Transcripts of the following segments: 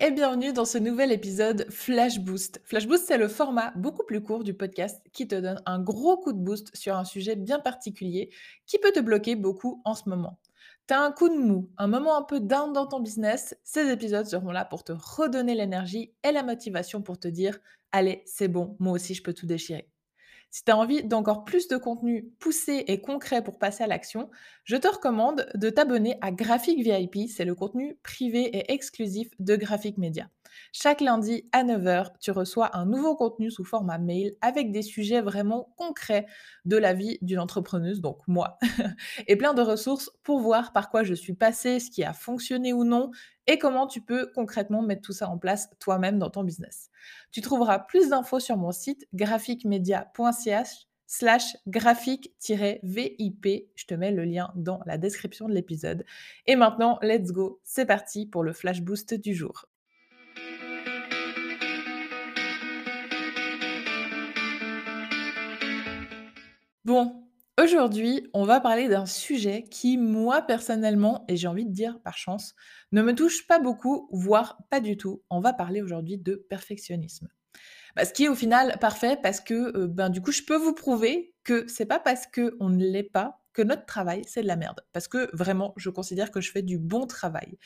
et bienvenue dans ce nouvel épisode Flash Boost. Flash Boost, c'est le format beaucoup plus court du podcast qui te donne un gros coup de boost sur un sujet bien particulier qui peut te bloquer beaucoup en ce moment. T'as un coup de mou, un moment un peu down dans ton business, ces épisodes seront là pour te redonner l'énergie et la motivation pour te dire Allez, c'est bon, moi aussi je peux tout déchirer. Si tu as envie d'encore plus de contenu poussé et concret pour passer à l'action, je te recommande de t'abonner à Graphic VIP, c'est le contenu privé et exclusif de Graphic Media. Chaque lundi à 9h, tu reçois un nouveau contenu sous format mail avec des sujets vraiment concrets de la vie d'une entrepreneuse, donc moi, et plein de ressources pour voir par quoi je suis passée, ce qui a fonctionné ou non, et comment tu peux concrètement mettre tout ça en place toi-même dans ton business. Tu trouveras plus d'infos sur mon site graphicmedia.ch slash graphique-vip. Je te mets le lien dans la description de l'épisode. Et maintenant, let's go, c'est parti pour le flash boost du jour. Bon, aujourd'hui, on va parler d'un sujet qui, moi, personnellement, et j'ai envie de dire par chance, ne me touche pas beaucoup, voire pas du tout. On va parler aujourd'hui de perfectionnisme. Bah, ce qui est au final parfait parce que, euh, ben, du coup, je peux vous prouver que c'est pas parce qu'on ne l'est pas notre travail, c'est de la merde. Parce que vraiment, je considère que je fais du bon travail.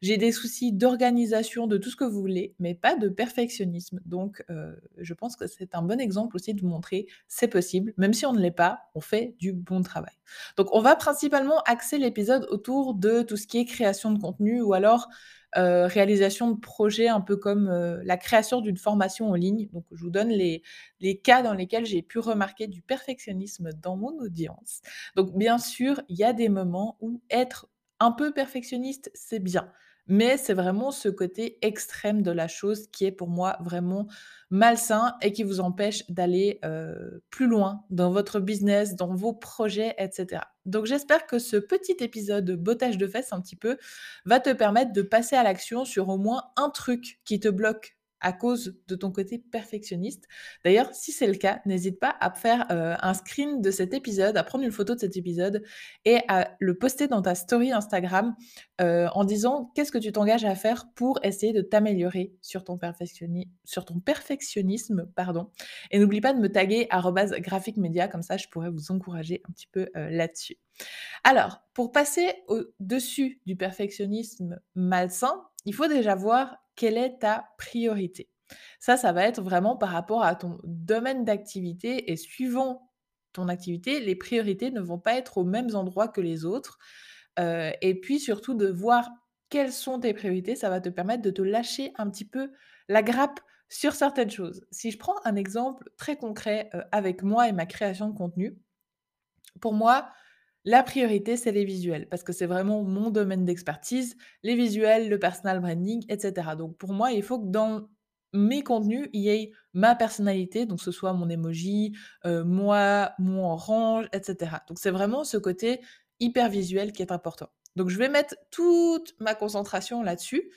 J'ai des soucis d'organisation, de tout ce que vous voulez, mais pas de perfectionnisme. Donc, euh, je pense que c'est un bon exemple aussi de vous montrer c'est possible. Même si on ne l'est pas, on fait du bon travail. Donc, on va principalement axer l'épisode autour de tout ce qui est création de contenu ou alors euh, réalisation de projets un peu comme euh, la création d'une formation en ligne. Donc, je vous donne les, les cas dans lesquels j'ai pu remarquer du perfectionnisme dans mon audience. Donc, bien sûr, il y a des moments où être un peu perfectionniste, c'est bien. Mais c'est vraiment ce côté extrême de la chose qui est pour moi vraiment malsain et qui vous empêche d'aller plus loin dans votre business, dans vos projets, etc. Donc j'espère que ce petit épisode de bottage de fesses un petit peu va te permettre de passer à l'action sur au moins un truc qui te bloque à cause de ton côté perfectionniste. D'ailleurs, si c'est le cas, n'hésite pas à faire euh, un screen de cet épisode, à prendre une photo de cet épisode et à le poster dans ta story Instagram euh, en disant qu'est-ce que tu t'engages à faire pour essayer de t'améliorer sur, ton sur ton perfectionnisme. Pardon. Et n'oublie pas de me taguer graphic media, comme ça je pourrais vous encourager un petit peu euh, là-dessus. Alors, pour passer au-dessus du perfectionnisme malsain, il faut déjà voir quelle est ta priorité? Ça, ça va être vraiment par rapport à ton domaine d'activité et suivant ton activité, les priorités ne vont pas être aux mêmes endroits que les autres. Euh, et puis surtout de voir quelles sont tes priorités, ça va te permettre de te lâcher un petit peu la grappe sur certaines choses. Si je prends un exemple très concret euh, avec moi et ma création de contenu, pour moi, la priorité, c'est les visuels, parce que c'est vraiment mon domaine d'expertise, les visuels, le personal branding, etc. Donc pour moi, il faut que dans mes contenus, il y ait ma personnalité, donc ce soit mon emoji, euh, moi, mon orange, etc. Donc c'est vraiment ce côté hyper visuel qui est important. Donc je vais mettre toute ma concentration là-dessus.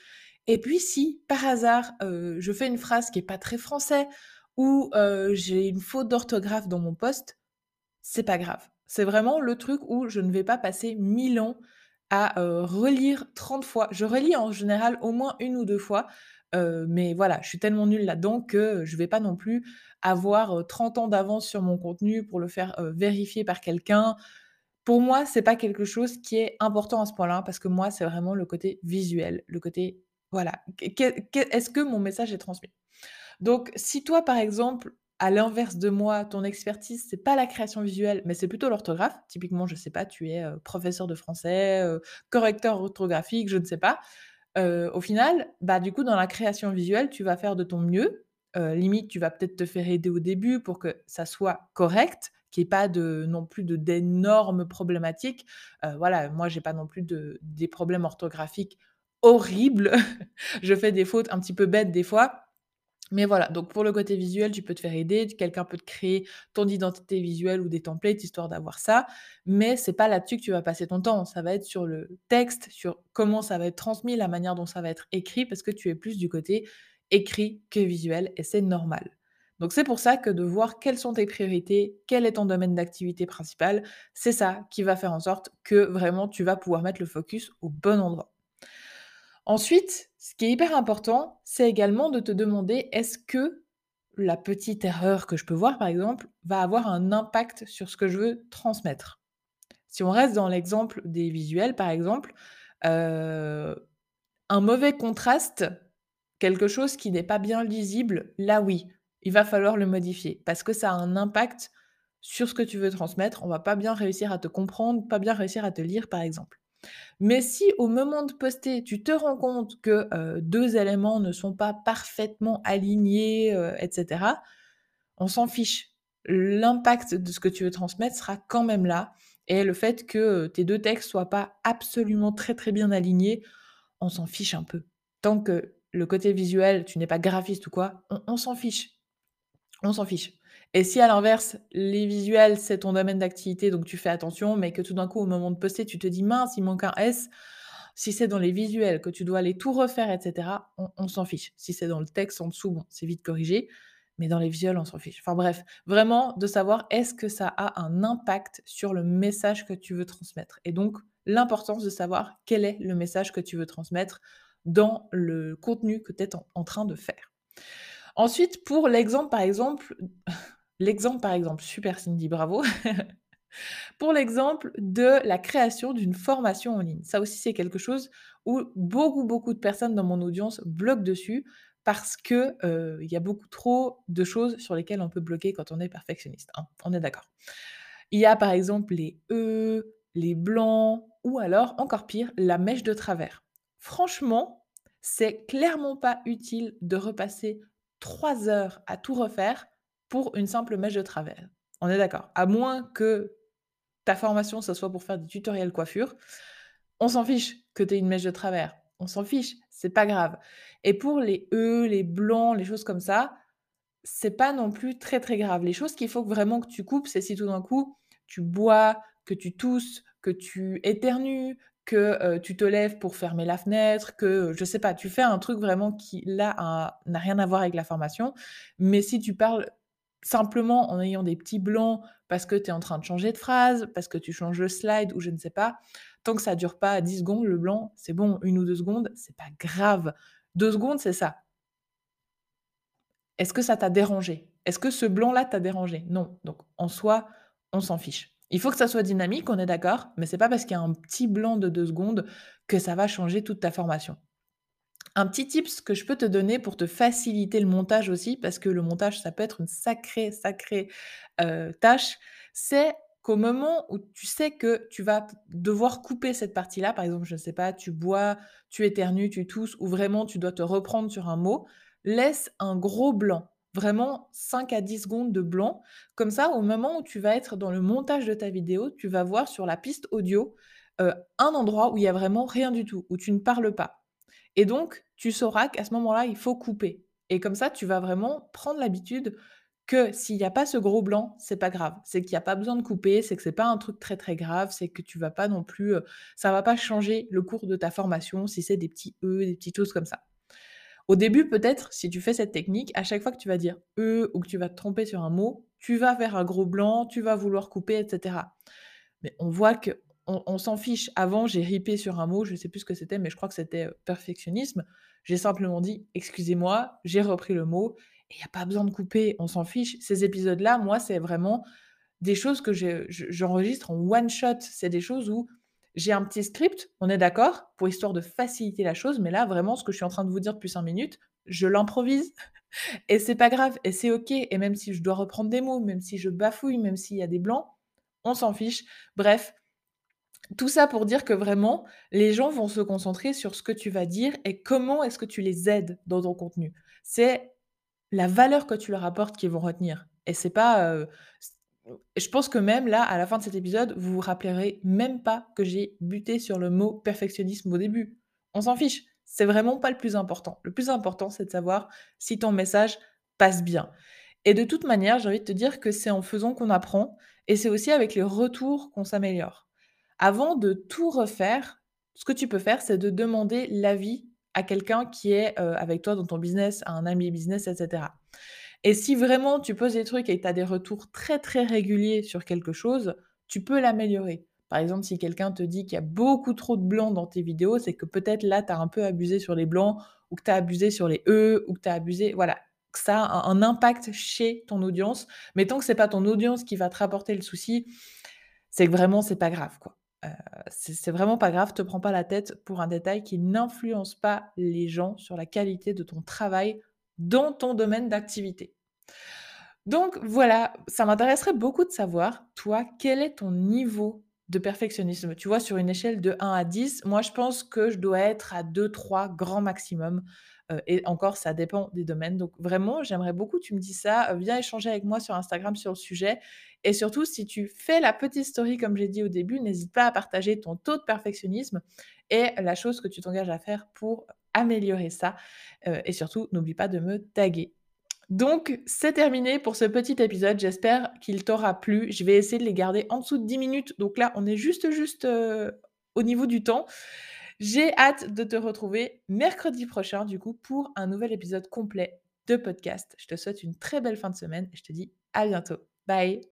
Et puis si par hasard euh, je fais une phrase qui est pas très français ou euh, j'ai une faute d'orthographe dans mon poste, c'est pas grave. C'est vraiment le truc où je ne vais pas passer 1000 ans à, relire 30 fois. Je relis en général au moins une ou deux fois, mais voilà, je suis tellement nulle là-dedans que je ne vais pas non plus avoir, 30 ans d'avance sur mon contenu pour le faire, vérifier par quelqu'un. Pour moi, c'est pas quelque chose qui est important à ce point-là parce que moi, c'est vraiment le côté visuel, le côté voilà, est-ce que mon message est transmis? Donc si toi, par exemple, à l'inverse de moi, ton expertise, c'est pas la création visuelle, mais c'est plutôt l'orthographe. Typiquement, je sais pas, tu es professeur de français, correcteur orthographique, je ne sais pas. au final, bah, du coup, dans la création visuelle, tu vas faire de ton mieux. limite, tu vas peut-être te faire aider au début pour que ça soit correct, qu'il n'y ait pas de, non plus de, d'énormes problématiques. voilà, moi, j'ai pas non plus de, des problèmes orthographiques horribles. je fais des fautes un petit peu bêtes des fois mais voilà, donc pour le côté visuel, tu peux te faire aider, quelqu'un peut te créer ton identité visuelle ou des templates histoire d'avoir ça, mais c'est pas là-dessus que tu vas passer ton temps, ça va être sur le texte, sur comment ça va être transmis, la manière dont ça va être écrit parce que tu es plus du côté écrit que visuel et c'est normal. Donc c'est pour ça que de voir quelles sont tes priorités, quel est ton domaine d'activité principal, c'est ça qui va faire en sorte que vraiment tu vas pouvoir mettre le focus au bon endroit. Ensuite, Ce qui est hyper important, c'est également de te demander est-ce que la petite erreur que je peux voir, par exemple, va avoir un impact sur ce que je veux transmettre? Si on reste dans l'exemple des visuels, par exemple, heu, un mauvais contraste, quelque chose qui n'est pas bien lisible, là oui, il va falloir le modifier parce que ça a un impact sur ce que tu veux transmettre. On va pas bien réussir à te comprendre, pas bien réussir à te lire, par exemple. Mais si au moment de poster, tu te rends compte que, heu, 2 éléments ne sont pas parfaitement alignés, heu, et cetera, on s'en fiche. L'impact de ce que tu veux transmettre sera quand même là et le fait que, heu, tes 2 textes soient pas absolument très, très bien alignés, on s'en fiche un peu. Tant que le côté visuel, tu n'es pas graphiste ou quoi, on s'en fiche. On s'en fiche. Et si à l'inverse, les visuels, c'est ton domaine d'activité, donc tu fais attention, mais que tout d'un coup, au moment de poster, tu te dis: «Mince, il manque un S», si c'est dans les visuels que tu dois aller tout refaire et cetera, on s'en fiche. Si c'est dans le texte en dessous, bon, c'est vite corrigé, mais dans les visuels, on s'en fiche. Enfin bref, vraiment de savoir est-ce que ça a un impact sur le message que tu veux transmettre? Et donc l'importance de savoir quel est le message que tu veux transmettre dans le contenu que tu es en train de faire. Ensuite, pour l'exemple, par exemple l'exemple, par exemple, super Cindy, bravo. Pour l'exemple de la création d'une formation en ligne. Ça aussi, c'est quelque chose où beaucoup, beaucoup de personnes dans mon audience bloquent dessus parce que, heu, il y a beaucoup trop de choses sur lesquelles on peut bloquer quand on est perfectionniste, hein, on est d'accord. Il y a par exemple les E, les blancs ou alors, encore pire, la mèche de travers. Franchement, c'est clairement pas utile de repasser 3 heures à tout refaire pour une simple mèche de travers. On est d'accord? À moins que ta formation, ce soit pour faire des tutoriels coiffure, on s'en fiche que tu aies une mèche de travers. On s'en fiche, c'est pas grave. Et pour les E, les blancs, les choses comme ça, c'est pas non plus très, très grave. Les choses qu'il faut vraiment que tu coupes, c'est si tout d'un coup, tu bois, que tu tousses, que tu éternues, que, heu, tu te lèves pour fermer la fenêtre, que, je sais pas, tu fais un truc vraiment qui là n'a rien à voir avec la formation. Mais si tu parles simplement en ayant des petits blancs parce que tu es en train de changer de phrase, parce que tu changes le slide ou je ne sais pas, tant que ça dure pas 10 secondes, le blanc, c'est bon, 1 ou 2 secondes, c'est pas grave. 2 secondes, c'est ça. Est-ce que ça t'a dérangé? Est-ce que ce blanc-là t'a dérangé? Non. Donc en soi, on s'en fiche. Il faut que ça soit dynamique, on est d'accord, mais c'est pas parce qu'il y a un petit blanc de 2 secondes que ça va changer toute ta formation. Un petit tips que je peux te donner pour te faciliter le montage aussi, parce que le montage, ça peut être une sacrée, sacrée, heu, tâche, c'est qu'au moment où tu sais que tu vas devoir couper cette partie-là, par exemple, je ne sais pas, tu bois, tu éternues, tu tousses ou vraiment tu dois te reprendre sur un mot, laisse un gros blanc, vraiment 5 à 10 secondes de blanc. Comme ça, au moment où tu vas être dans le montage de ta vidéo, tu vas voir sur la piste audio, heu, un endroit où il y a vraiment rien du tout, où tu ne parles pas. Et donc, tu sauras qu'à ce moment-là, il faut couper. Et comme ça, tu vas vraiment prendre l'habitude que s'il y a pas ce gros blanc, c'est pas grave. C'est qu'il y a pas besoin de couper, c'est que c'est pas un truc très, très grave, c'est que tu vas pas non plus, heu, ça va pas changer le cours de ta formation si c'est des petits E, des petites choses comme ça. Au début, peut-être, si tu fais cette technique, à chaque fois que tu vas dire «e» ou que tu vas te tromper sur un mot, tu vas faire un gros blanc, tu vas vouloir couper et cetera. Mais on voit que on s'en fiche. Avant, j'ai ripé sur un mot, je sais plus ce que c'était, mais je crois que c'était, heu, perfectionnisme. J'ai simplement dit: «Excusez-moi», j'ai repris le mot et il y a pas besoin de couper, on s'en fiche. Ces épisodes-là, moi, c'est vraiment des choses que je je j'enregistre en one shot. C'est des choses où j'ai un petit script, on est d'accord, pour histoire de faciliter la chose, mais là, vraiment, ce que je suis en train de vous dire depuis 5 minutes, je l'improvise et c'est pas grave et c'est OK et même si je dois reprendre des mots, même si je bafouille, même s'il y a des blancs, on s'en fiche. Bref, tout ça pour dire que vraiment, les gens vont se concentrer sur ce que tu vas dire et comment est-ce que tu les aides dans ton contenu. C'est la valeur que tu leur apportes qu'ils vont retenir et c'est pas, heu, c je pense que même là, à la fin de cet épisode, vous vous rappellerez même pas que j'ai buté sur le mot perfectionnisme au début. On s'en fiche, c'est vraiment pas le plus important. Le plus important, c'est de savoir si ton message passe bien et de toute manière, j'ai envie de te dire que c'est en faisant qu'on apprend et c'est aussi avec les retours qu'on s'améliore. Avant de tout refaire, ce que tu peux faire, c'est de demander l'avis à quelqu'un qui est, heu, avec toi dans ton business, à un ami business et cetera. Et si vraiment tu poses des trucs et que tu as des retours très, très réguliers sur quelque chose, tu peux l'améliorer. Par exemple, si quelqu'un te dit qu'il y a beaucoup trop de blancs dans tes vidéos, c'est que peut-être là, tu as un peu abusé sur les blancs ou que tu as abusé sur les E ou que tu as abusé voilà, que ça a un impact chez ton audience. Mais tant que c'est pas ton audience qui va te rapporter le souci, c'est que vraiment c'est pas grave, quoi. C'est vraiment pas grave, te prends pas la tête pour un détail qui n'influence pas les gens sur la qualité de ton travail dans ton domaine d'activité. Donc voilà, ça m'intéresserait beaucoup de savoir, toi, quel est ton niveau de perfectionnisme? Tu vois, sur une échelle de 1 à 10, moi je pense que je dois être à 2-3 grand maximum, et encore ça dépend des domaines. Donc vraiment, j'aimerais beaucoup que tu me dises ça, viens échanger avec moi sur Instagram sur le sujet et surtout si tu fais la petite story comme j'ai dit au début, n'hésite pas à partager ton taux de perfectionnisme et la chose que tu t'engages à faire pour améliorer ça, heu et surtout n'oublie pas de me taguer. Donc c'est terminé pour ce petit épisode, j'espère qu'il t'aura plu. Je vais essayer de les garder en dessous de 10 minutes, donc là, on est juste juste, heu, au niveau du temps. J'ai hâte de te retrouver mercredi prochain, du coup, pour un nouvel épisode complet de podcast. Je te souhaite une très belle fin de semaine et je te dis à bientôt. Bye.